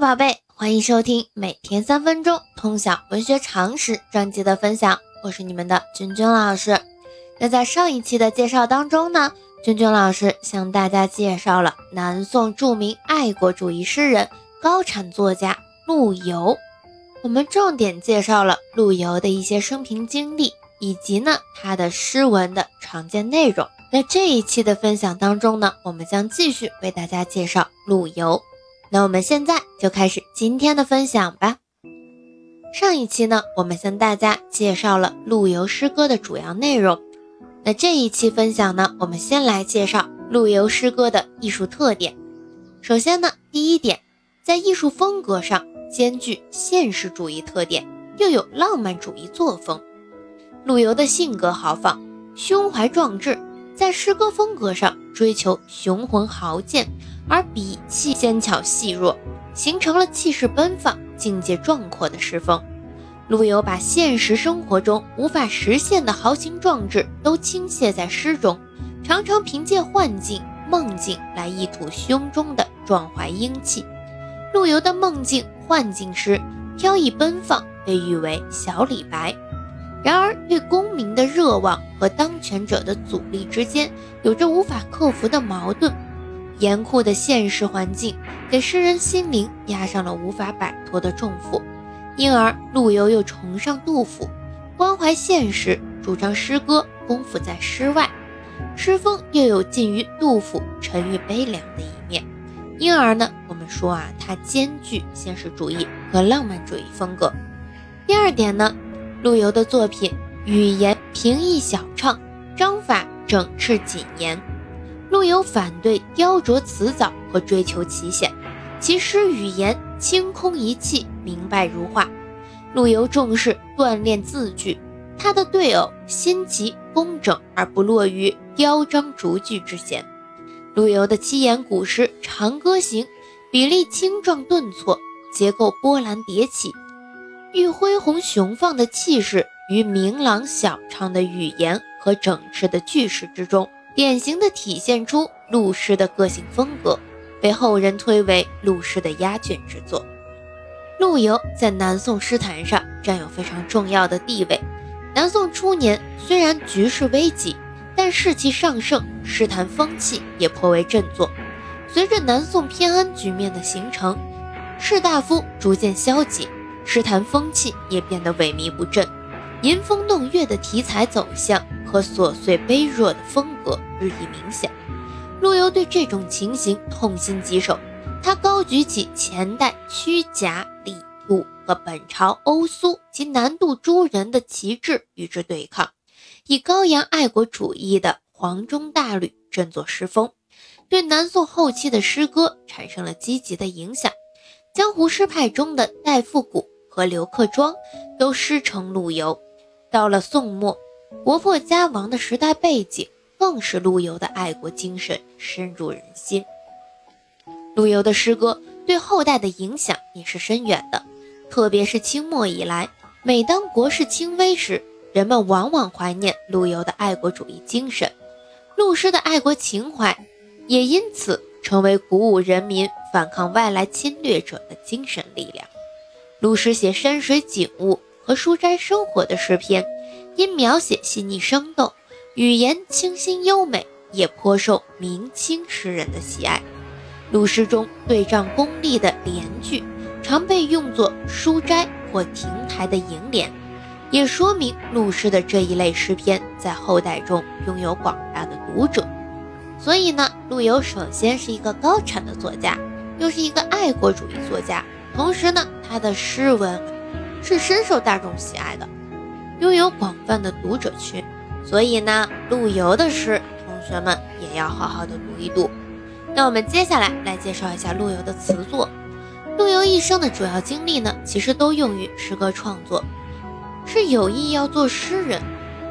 宝贝，欢迎收听每天三分钟通晓文学常识专辑的分享，我是你们的君君老师。那在上一期的介绍当中呢，君君老师向大家介绍了南宋著名爱国主义诗人、高产作家陆游。我们重点介绍了陆游的一些生平经历，以及呢他的诗文的常见内容。那这一期的分享当中呢，我们将继续为大家介绍陆游。那我们现在就开始今天的分享吧。上一期呢，我们向大家介绍了陆游诗歌的主要内容。那这一期分享呢，我们先来介绍陆游诗歌的艺术特点。首先呢，第一点，在艺术风格上兼具现实主义特点，又有浪漫主义作风。陆游的性格豪放，胸怀壮志，在诗歌风格上追求雄浑豪健。而笔气纤巧细弱，形成了气势奔放、境界壮阔的诗风。陆游把现实生活中无法实现的豪情壮志都倾泻在诗中，常常凭借幻境、梦境来一吐胸中的壮怀英气。陆游的梦境、幻境诗飘逸奔放，被誉为“小李白”。然而，对功名的热望和当权者的阻力之间，有着无法克服的矛盾。严酷的现实环境给诗人心灵压上了无法摆脱的重负，因而陆游又崇尚杜甫，关怀现实，主张诗歌功夫在诗外，诗风又有近于杜甫沉郁悲凉的一面，因而呢，我们说啊，他兼具现实主义和浪漫主义风格。第二点呢，陆游的作品语言平易小畅，章法整饬谨严。陆游反对雕琢辞藻和追求奇险，其诗语言清空一气，明白如画。陆游重视锻炼字句，他的对偶新奇工整，而不落于雕章逐句之嫌。陆游的七言古诗《长歌行》，比例清壮顿挫，结构波澜迭起，寓恢宏雄放的气势于明朗小畅的语言和整饬的句式之中。典型的体现出陆诗的个性风格，被后人推为陆诗的压卷之作。陆游在南宋诗坛上占有非常重要的地位。南宋初年，虽然局势危急，但士气上盛，诗坛风气也颇为振作。随着南宋偏安局面的形成，士大夫逐渐消极，诗坛风气也变得萎靡不振。吟风弄月的题材走向和琐碎悲弱的风格日益明显，陆游对这种情形痛心疾首。他高举起前代屈贾李杜和本朝欧苏及南渡诸人的旗帜与之对抗，以高扬爱国主义的黄钟大吕振作诗风，对南宋后期的诗歌产生了积极的影响。江湖诗派中的戴复古和刘克庄都师承陆游。到了宋末，国破家亡的时代背景，更是陆游的爱国精神深入人心。陆游的诗歌对后代的影响也是深远的，特别是清末以来，每当国事倾危时，人们往往怀念陆游的爱国主义精神，陆诗的爱国情怀也因此成为鼓舞人民反抗外来侵略者的精神力量。陆诗写山水景物。和书斋生活的诗篇，因描写细腻生动，语言清新优美，也颇受明清诗人的喜爱。鲁诗中对仗功力的联句，常被用作书斋或亭台的楹联，也说明鲁诗的这一类诗篇在后代中拥有广大的读者。所以呢，陆游首先是一个高产的作家，又是一个爱国主义作家，同时呢，他的诗文。是深受大众喜爱的，拥有广泛的读者群，所以呢，陆游的诗，同学们也要好好的读一读。那我们接下来来介绍一下陆游的词作。陆游一生的主要精力呢，其实都用于诗歌创作，是有意要做诗人，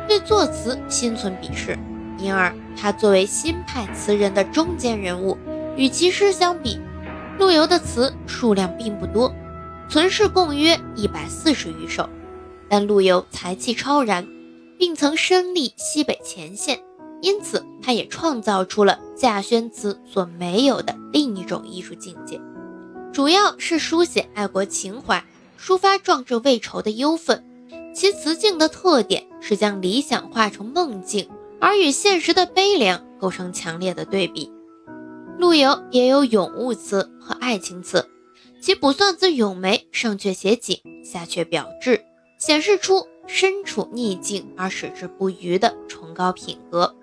对作词心存鄙视，因而他作为新派词人的中坚人物，与其诗相比，陆游的词数量并不多。存世共约一百四十余首，但陆游才气超然，并曾身历西北前线，因此他也创造出了稼轩词所没有的另一种艺术境界。主要是书写爱国情怀，抒发壮志未酬的忧愤。其词境的特点是将理想化成梦境，而与现实的悲凉构成强烈的对比。陆游也有咏物词和爱情词，其卜算子咏梅上阙写景，下阙表志，显示出身处逆境而矢志不渝的崇高品格。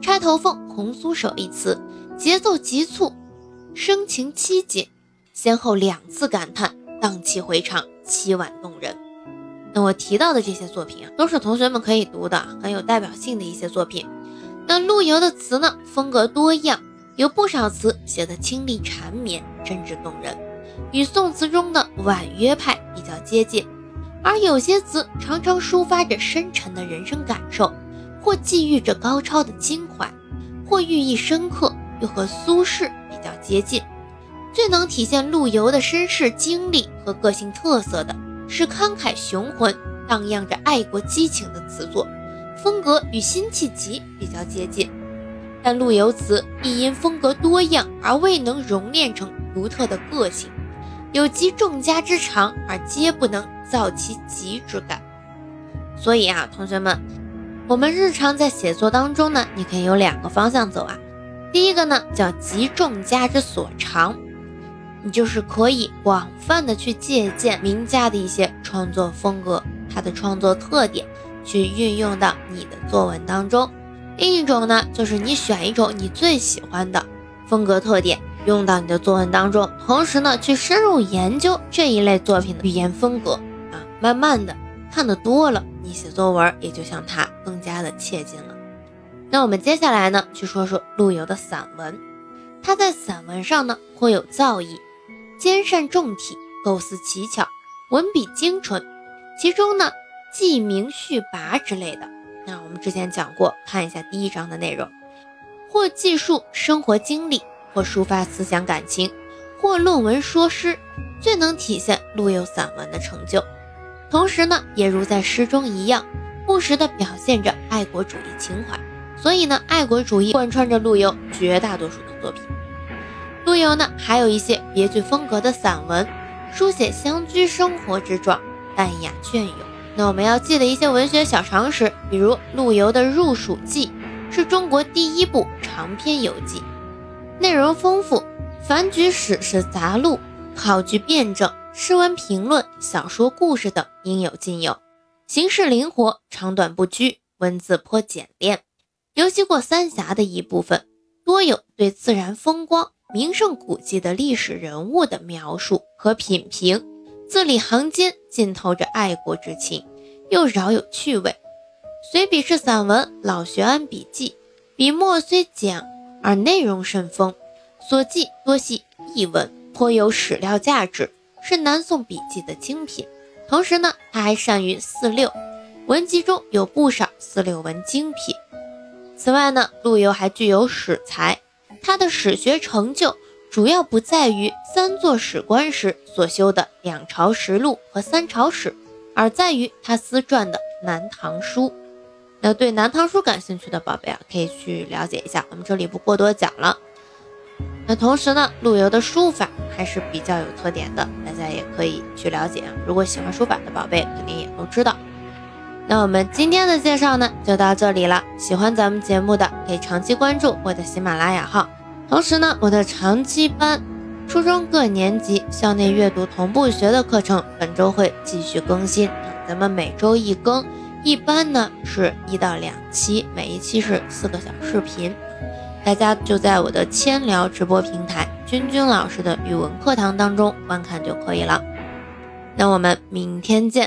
钗头凤《红酥手》一词，节奏急促，声情凄紧。先后两次感叹，荡气回肠，凄婉动人。那我提到的这些作品啊，都是同学们可以读的，很有代表性的一些作品。那陆游的词呢，风格多样，有不少词写得清丽缠绵、真挚动人，与宋词中的婉约派比较接近；而有些词常常抒发着深沉的人生感受，或寄寓着高超的襟怀，或寓意深刻，又和苏轼比较接近。最能体现陆游的身世经历和个性特色的是慷慨雄浑、荡漾着爱国激情的词作，风格与辛弃疾比较接近。但陆游词亦因风格多样而未能熔炼成独特的个性，有集众家之长而皆不能造其极之感。所以啊，同学们，我们日常在写作当中呢，你可以有两个方向走啊。第一个呢，叫集众家之所长。你就是可以广泛的去借鉴名家的一些创作风格，他的创作特点，去运用到你的作文当中。另一种呢，就是你选一种你最喜欢的风格特点，用到你的作文当中，同时呢，去深入研究这一类作品的语言风格啊，慢慢的看得多了，你写作文也就向他更加的切近了。那我们接下来呢，去说说陆游的散文，他在散文上呢颇有造诣。兼善重体，构思奇巧，文笔精纯。其中呢，记名序跋之类的，那我们之前讲过，看一下第一章的内容，或记述生活经历，或抒发思想感情，或论文说诗，最能体现陆游散文的成就。同时呢，也如在诗中一样，不时地表现着爱国主义情怀。所以呢，爱国主义贯穿着陆游绝大多数的作品。陆游呢，还有一些别具风格的散文，书写乡居生活之状，淡雅隽永。那我们要记得一些文学小常识，比如陆游的《入蜀记》是中国第一部长篇游记，内容丰富，凡举史实杂录、考据辩证、诗文评论、小说故事等应有尽有，形式灵活，长短不拘，文字颇简练。尤其过三峡的一部分，多有对自然风光。名胜古迹的历史人物的描述和品评，字里行间浸透着爱国之情，又饶有趣味。随笔是散文《老学庵笔记》，笔墨虽简而内容甚丰，所记多系译文，颇有史料价值，是南宋笔记的精品。同时呢，他还善于四六，文集中有不少四六文精品。此外呢，陆游还具有史才。他的史学成就主要不在于三座史官时所修的两朝实录和三朝史，而在于他私撰的《南唐书》。那对《南唐书》感兴趣的宝贝啊，可以去了解一下，我们这里不过多讲了。那同时呢，陆游的书法还是比较有特点的，大家也可以去了解。如果喜欢书法的宝贝，肯定也都知道。那我们今天的介绍呢，就到这里了。喜欢咱们节目的，可以长期关注我的喜马拉雅号。同时呢，我的长期班，初中各年级校内阅读同步学的课程，本周会继续更新。咱们每周一更，一般呢是一到两期，每一期是四个小视频。大家就在我的千聊直播平台君君老师的语文课堂当中观看就可以了。那我们明天见。